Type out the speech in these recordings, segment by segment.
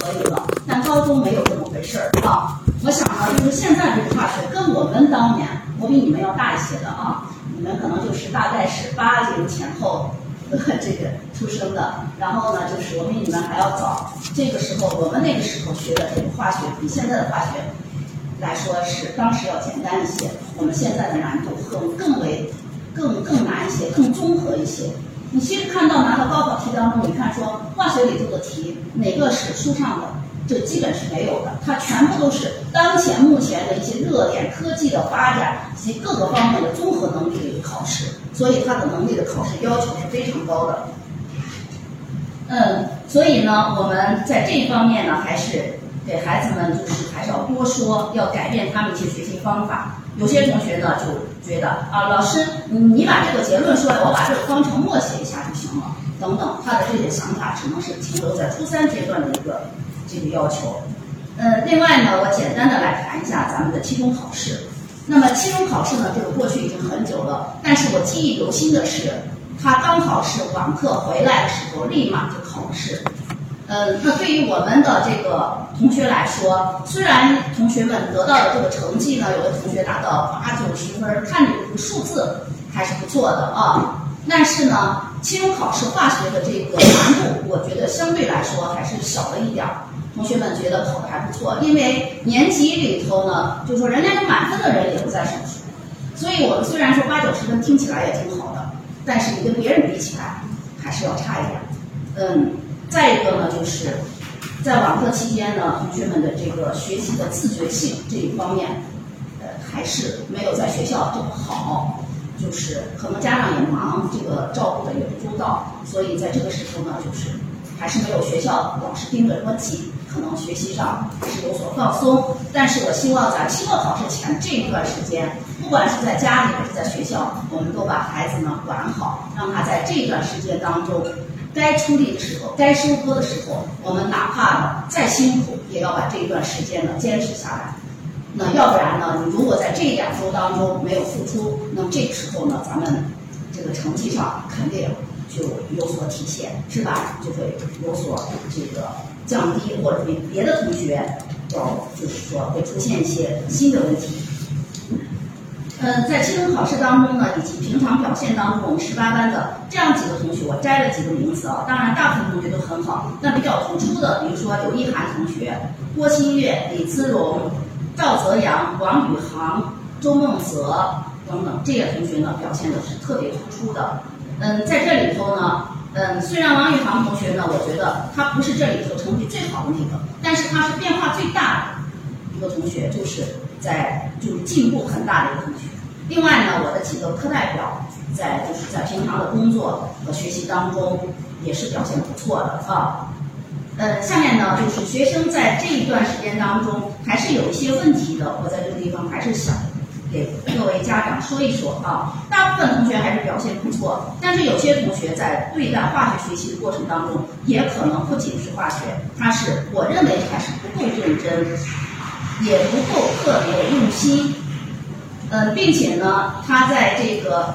可以了。但高中没有这么回事儿啊！我想呢，就是现在这个化学跟我们当年，我比你们要大一些的啊，你们可能就是大概是八零前后这个出生的，然后呢，就是我比你们还要早。这个时候，我们那个时候学的这个化学，比现在的化学来说是当时要简单一些。我们现在的难度更更为更更难一些，更综合一些。你其实看到拿到高考题当中，你看说化学里头的题哪个是书上的，这基本是没有的，它全部都是当前目前的一些热点科技的发展及各个方面的综合能力的考试，所以它的能力的考试要求是非常高的。嗯，所以呢，我们在这一方面呢，还是给孩子们就是还是要多说，要改变他们一些学习方法。有些同学呢就觉得啊，老师，你把这个结论说，我把这个方程默写一下就行了，等等，他的这些想法只能是停留在初三阶段的一个这个要求。呃，另外呢，我简单的来谈一下咱们的期中考试。那么期中考试呢，这个过去已经很久了，但是我记忆犹新的是，他刚好是网课回来的时候，立马就考试。呃，那对于我们的这个同学来说，虽然同学们得到的这个成绩呢，有的同学达到八九十分，看着这个数字还是不错的啊。但是呢，期中考试化学的这个难度，我觉得相对来说还是小了一点儿。同学们觉得考的还不错，因为年级里头呢，就说人家有满分的人也不在少数。所以我们虽然说八九十分听起来也挺好的，但是你跟别人比起来，还是要差一点。嗯。再一个呢，就是在网课期间呢，同学们的这个学习的自觉性这一方面，呃，还是没有在学校这么好。就是可能家长也忙，这个照顾的也不周到，所以在这个时候呢，就是还是没有学校老师盯着这么紧，可能学习上是有所放松。但是我希望在期末考试前这一段时间，不管是在家里还是在学校，我们都把孩子呢管好，让他在这段时间当中。该出力的时候，该收割的时候，我们哪怕呢再辛苦，也要把这一段时间呢坚持下来。那要不然呢，你如果在这两周当中没有付出，那么这个时候呢，咱们这个成绩上肯定就有所体现，是吧？就会有所这个降低，或者比别的同学要就是说会出现一些新的问题。嗯，在期中考试当中呢，以及平常表现当中，我们十八班的这样几个同学，我摘了几个名字啊。当然，大部分同学都很好。那比较突出的，比如说刘一涵同学、郭新月、李姿荣、赵泽阳、王宇航、周梦泽等等这些同学呢，表现的是特别突出的。嗯，在这里头呢，嗯，虽然王宇航同学呢，我觉得他不是这里头成绩最好的那个，但是他是变化最大的一个同学，就是在就是进步很大的一个同学。另外呢，我的几个课代表在就是在平常的工作和学习当中也是表现不错的啊。呃，下面呢就是学生在这一段时间当中还是有一些问题的，我在这个地方还是想给各位家长说一说啊。大部分同学还是表现不错，但是有些同学在对待化学学习的过程当中，也可能不仅是化学，他是我认为还是不够认真，也不够特别用心。嗯，并且呢，他在这个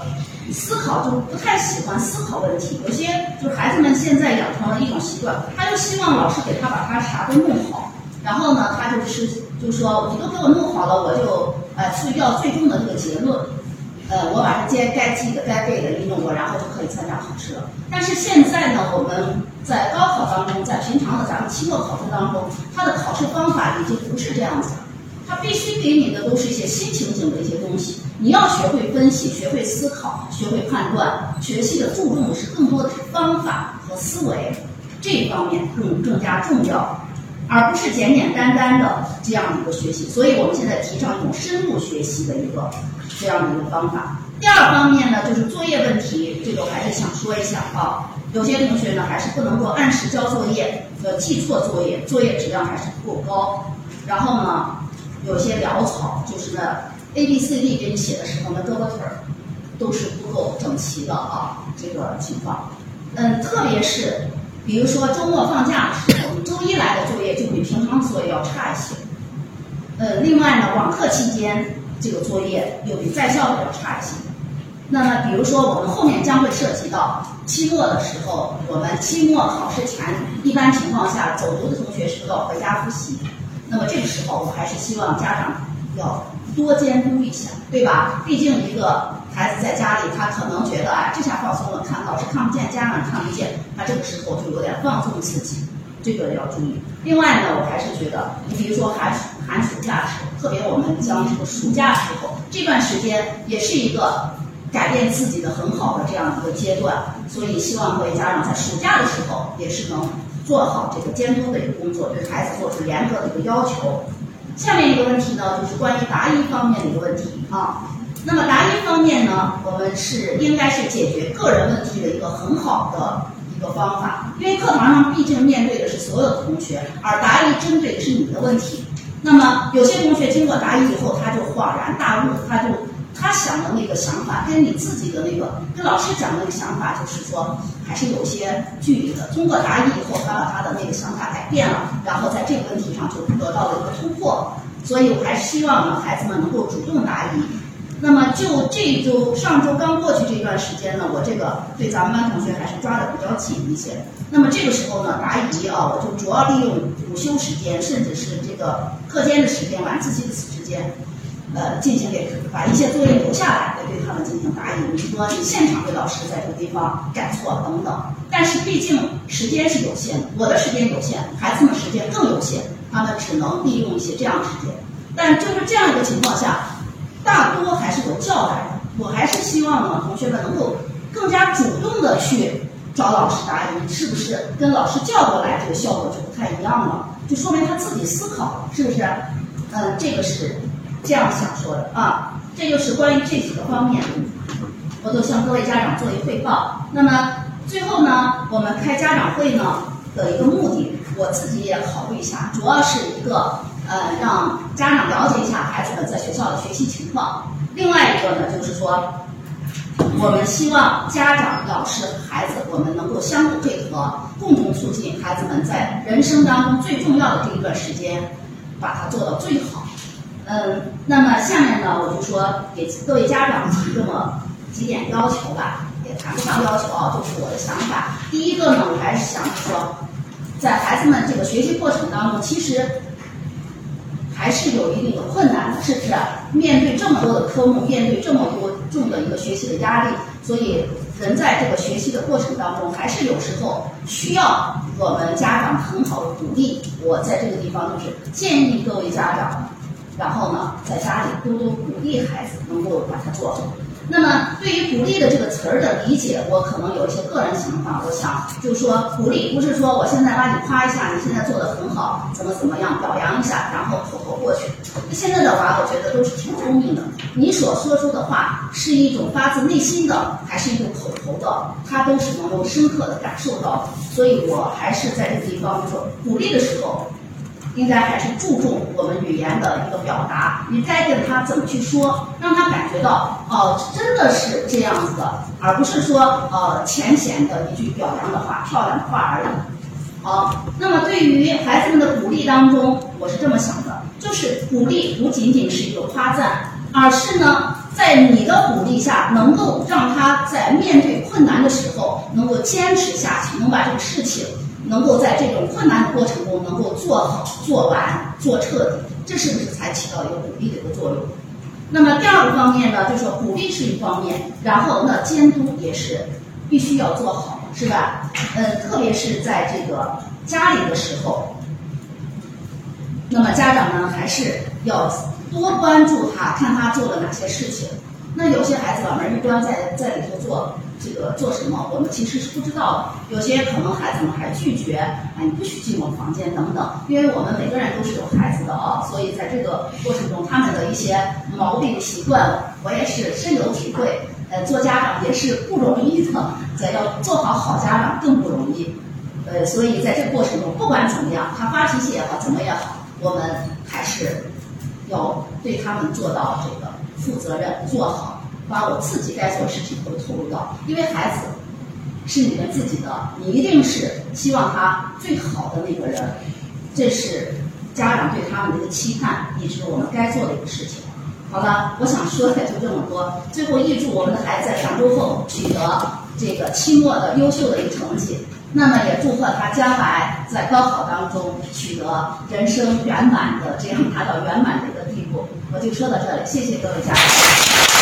思考就不太喜欢思考问题。有些就是孩子们现在养成了一种习惯，他就希望老师给他把他啥都弄好，然后呢，他就是就说你都给我弄好了，我就呃去要最终的这个结论，呃，我把这些该记的、该背的一弄过，然后就可以参加考试了。但是现在呢，我们在高考当中，在平常的咱们期末考试当中，他的考试方法已经不是这样子了。他必须给你的都是一些新情景的一些东西，你要学会分析，学会思考，学会判断。学习的注重的是更多的方法和思维这一方面更更加重要，而不是简简单单的这样一个学习。所以我们现在提倡一种深度学习的一个这样的一个方法。第二方面呢，就是作业问题，这个我还是想说一下啊。有些同学呢还是不能够按时交作业，呃，记错作业，作业质量还是不够高。然后呢？有些潦草，就是那 A B C D 给你写的时候，那胳膊腿儿都是不够整齐的啊，这个情况。嗯，特别是比如说周末放假的时候，你周一来的作业就比平常作业要差一些。呃，另外呢，网课期间这个作业又比在校的要差一些。那么，比如说我们后面将会涉及到期末的时候，我们期末考试前，一般情况下走读的同学是不是要回家复习？那么这个时候，我还是希望家长要多监督一下，对吧？毕竟一个孩子在家里，他可能觉得哎，这下放松了，看老师看不见，家长看不见，他这个时候就有点放纵自己，这个要注意。另外呢，我还是觉得，你比如说寒暑寒暑假时候，特别我们将这个暑假时候这段时间，也是一个。改变自己的很好的这样一个阶段，所以希望各位家长在暑假的时候也是能做好这个监督的一个工作，对孩子做出严格的一个要求。下面一个问题呢，就是关于答疑方面的一个问题啊。那么答疑方面呢，我们是应该是解决个人问题的一个很好的一个方法，因为课堂上毕竟面对的是所有的同学，而答疑针对的是你的问题。那么有些同学经过答疑以后，他就恍然大悟，他就。他想的那个想法跟你自己的那个跟老师讲的那个想法，就是说还是有些距离的。通过答疑以后，他把他的那个想法改变了，然后在这个问题上就得到了一个突破。所以我还是希望呢，孩子们能够主动答疑。那么就这周，上周刚过去这段时间呢，我这个对咱们班同学还是抓的比较紧一些。那么这个时候呢，答疑啊，我就主要利用午休时间，甚至是这个课间的时间、晚自习的时间。呃，进行给把一些作业留下来，来对他们进行答疑。你说你现场给老师在这个地方改错等等，但是毕竟时间是有限的，我的时间有限，孩子们时间更有限，他们只能利用一些这样的时间。但就是这样一个情况下，大多还是有叫来的。我还是希望呢，同学们能够更加主动的去找老师答疑，是不是？跟老师叫过来，这个效果就不太一样了，就说明他自己思考，是不是？嗯，这个是。这样想说的啊，这就是关于这几个方面，我都向各位家长做一汇报。那么最后呢，我们开家长会呢的一个目的，我自己也考虑一下，主要是一个呃让家长了解一下孩子们在学校的学习情况。另外一个呢，就是说我们希望家长、老师、孩子，我们能够相互配合，共同促进孩子们在人生当中最重要的这一段时间，把它做到最好。嗯，那么下面呢，我就说给各位家长提这么几点要求吧，也谈不上要求啊，就是我的想法。第一个呢，我还是想说，在孩子们这个学习过程当中，其实还是有一定的困难的，是不是？面对这么多的科目，面对这么多重的一个学习的压力，所以人在这个学习的过程当中，还是有时候需要我们家长很好的鼓励。我在这个地方就是建议各位家长。然后呢，在家里多多鼓励孩子，能够把它做好。那么，对于鼓励的这个词儿的理解，我可能有一些个人想法。我想，就是说，鼓励不是说我现在把你夸一下，你现在做的很好，怎么怎么样，表扬一下，然后口头过去。现在的话，我觉得都是挺聪明的。你所说出的话是一种发自内心的，还是一种口头的，他都是能够深刻的感受到。所以我还是在这个地方，说鼓励的时候。应该还是注重我们语言的一个表达，你该跟他怎么去说，让他感觉到哦，真的是这样子的，而不是说呃浅显的一句表扬的话、漂亮的话而已。好，那么对于孩子们的鼓励当中，我是这么想的，就是鼓励不仅仅是一个夸赞，而是呢，在你的鼓励下，能够让他在面对困难的时候能够坚持下去，能把这个事情。能够在这种困难的过程中能够做好、做完、做彻底，这是不是才起到一个鼓励的一个作用？那么第二个方面呢，就是说鼓励是一方面，然后那监督也是必须要做好，是吧？呃，特别是在这个家里的时候，那么家长呢还是要多关注他，看他做了哪些事情。那有些孩子把门一关，在在里头做。这个做什么，我们其实是不知道的。有些可能孩子们还拒绝，啊，你不许进我房间等等。因为我们每个人都是有孩子的啊，所以在这个过程中，他们的一些毛病习惯，我也是深有体会。呃，做家长也是不容易的，在要做好好家长更不容易。呃，所以在这个过程中，不管怎么样，他发脾气也好，怎么也好，我们还是要对他们做到这个负责任，做好。把我自己该做的事情都投入到，因为孩子是你们自己的，你一定是希望他最好的那个人，这是家长对他们的一个期盼，也是我们该做的一个事情。好了，我想说的就这么多。最后预祝我们的孩子在上周后取得这个期末的优秀的一个成绩。那么也祝贺他将来在高考当中取得人生圆满的这样达到圆满的一个地步。我就说到这里，谢谢各位家长。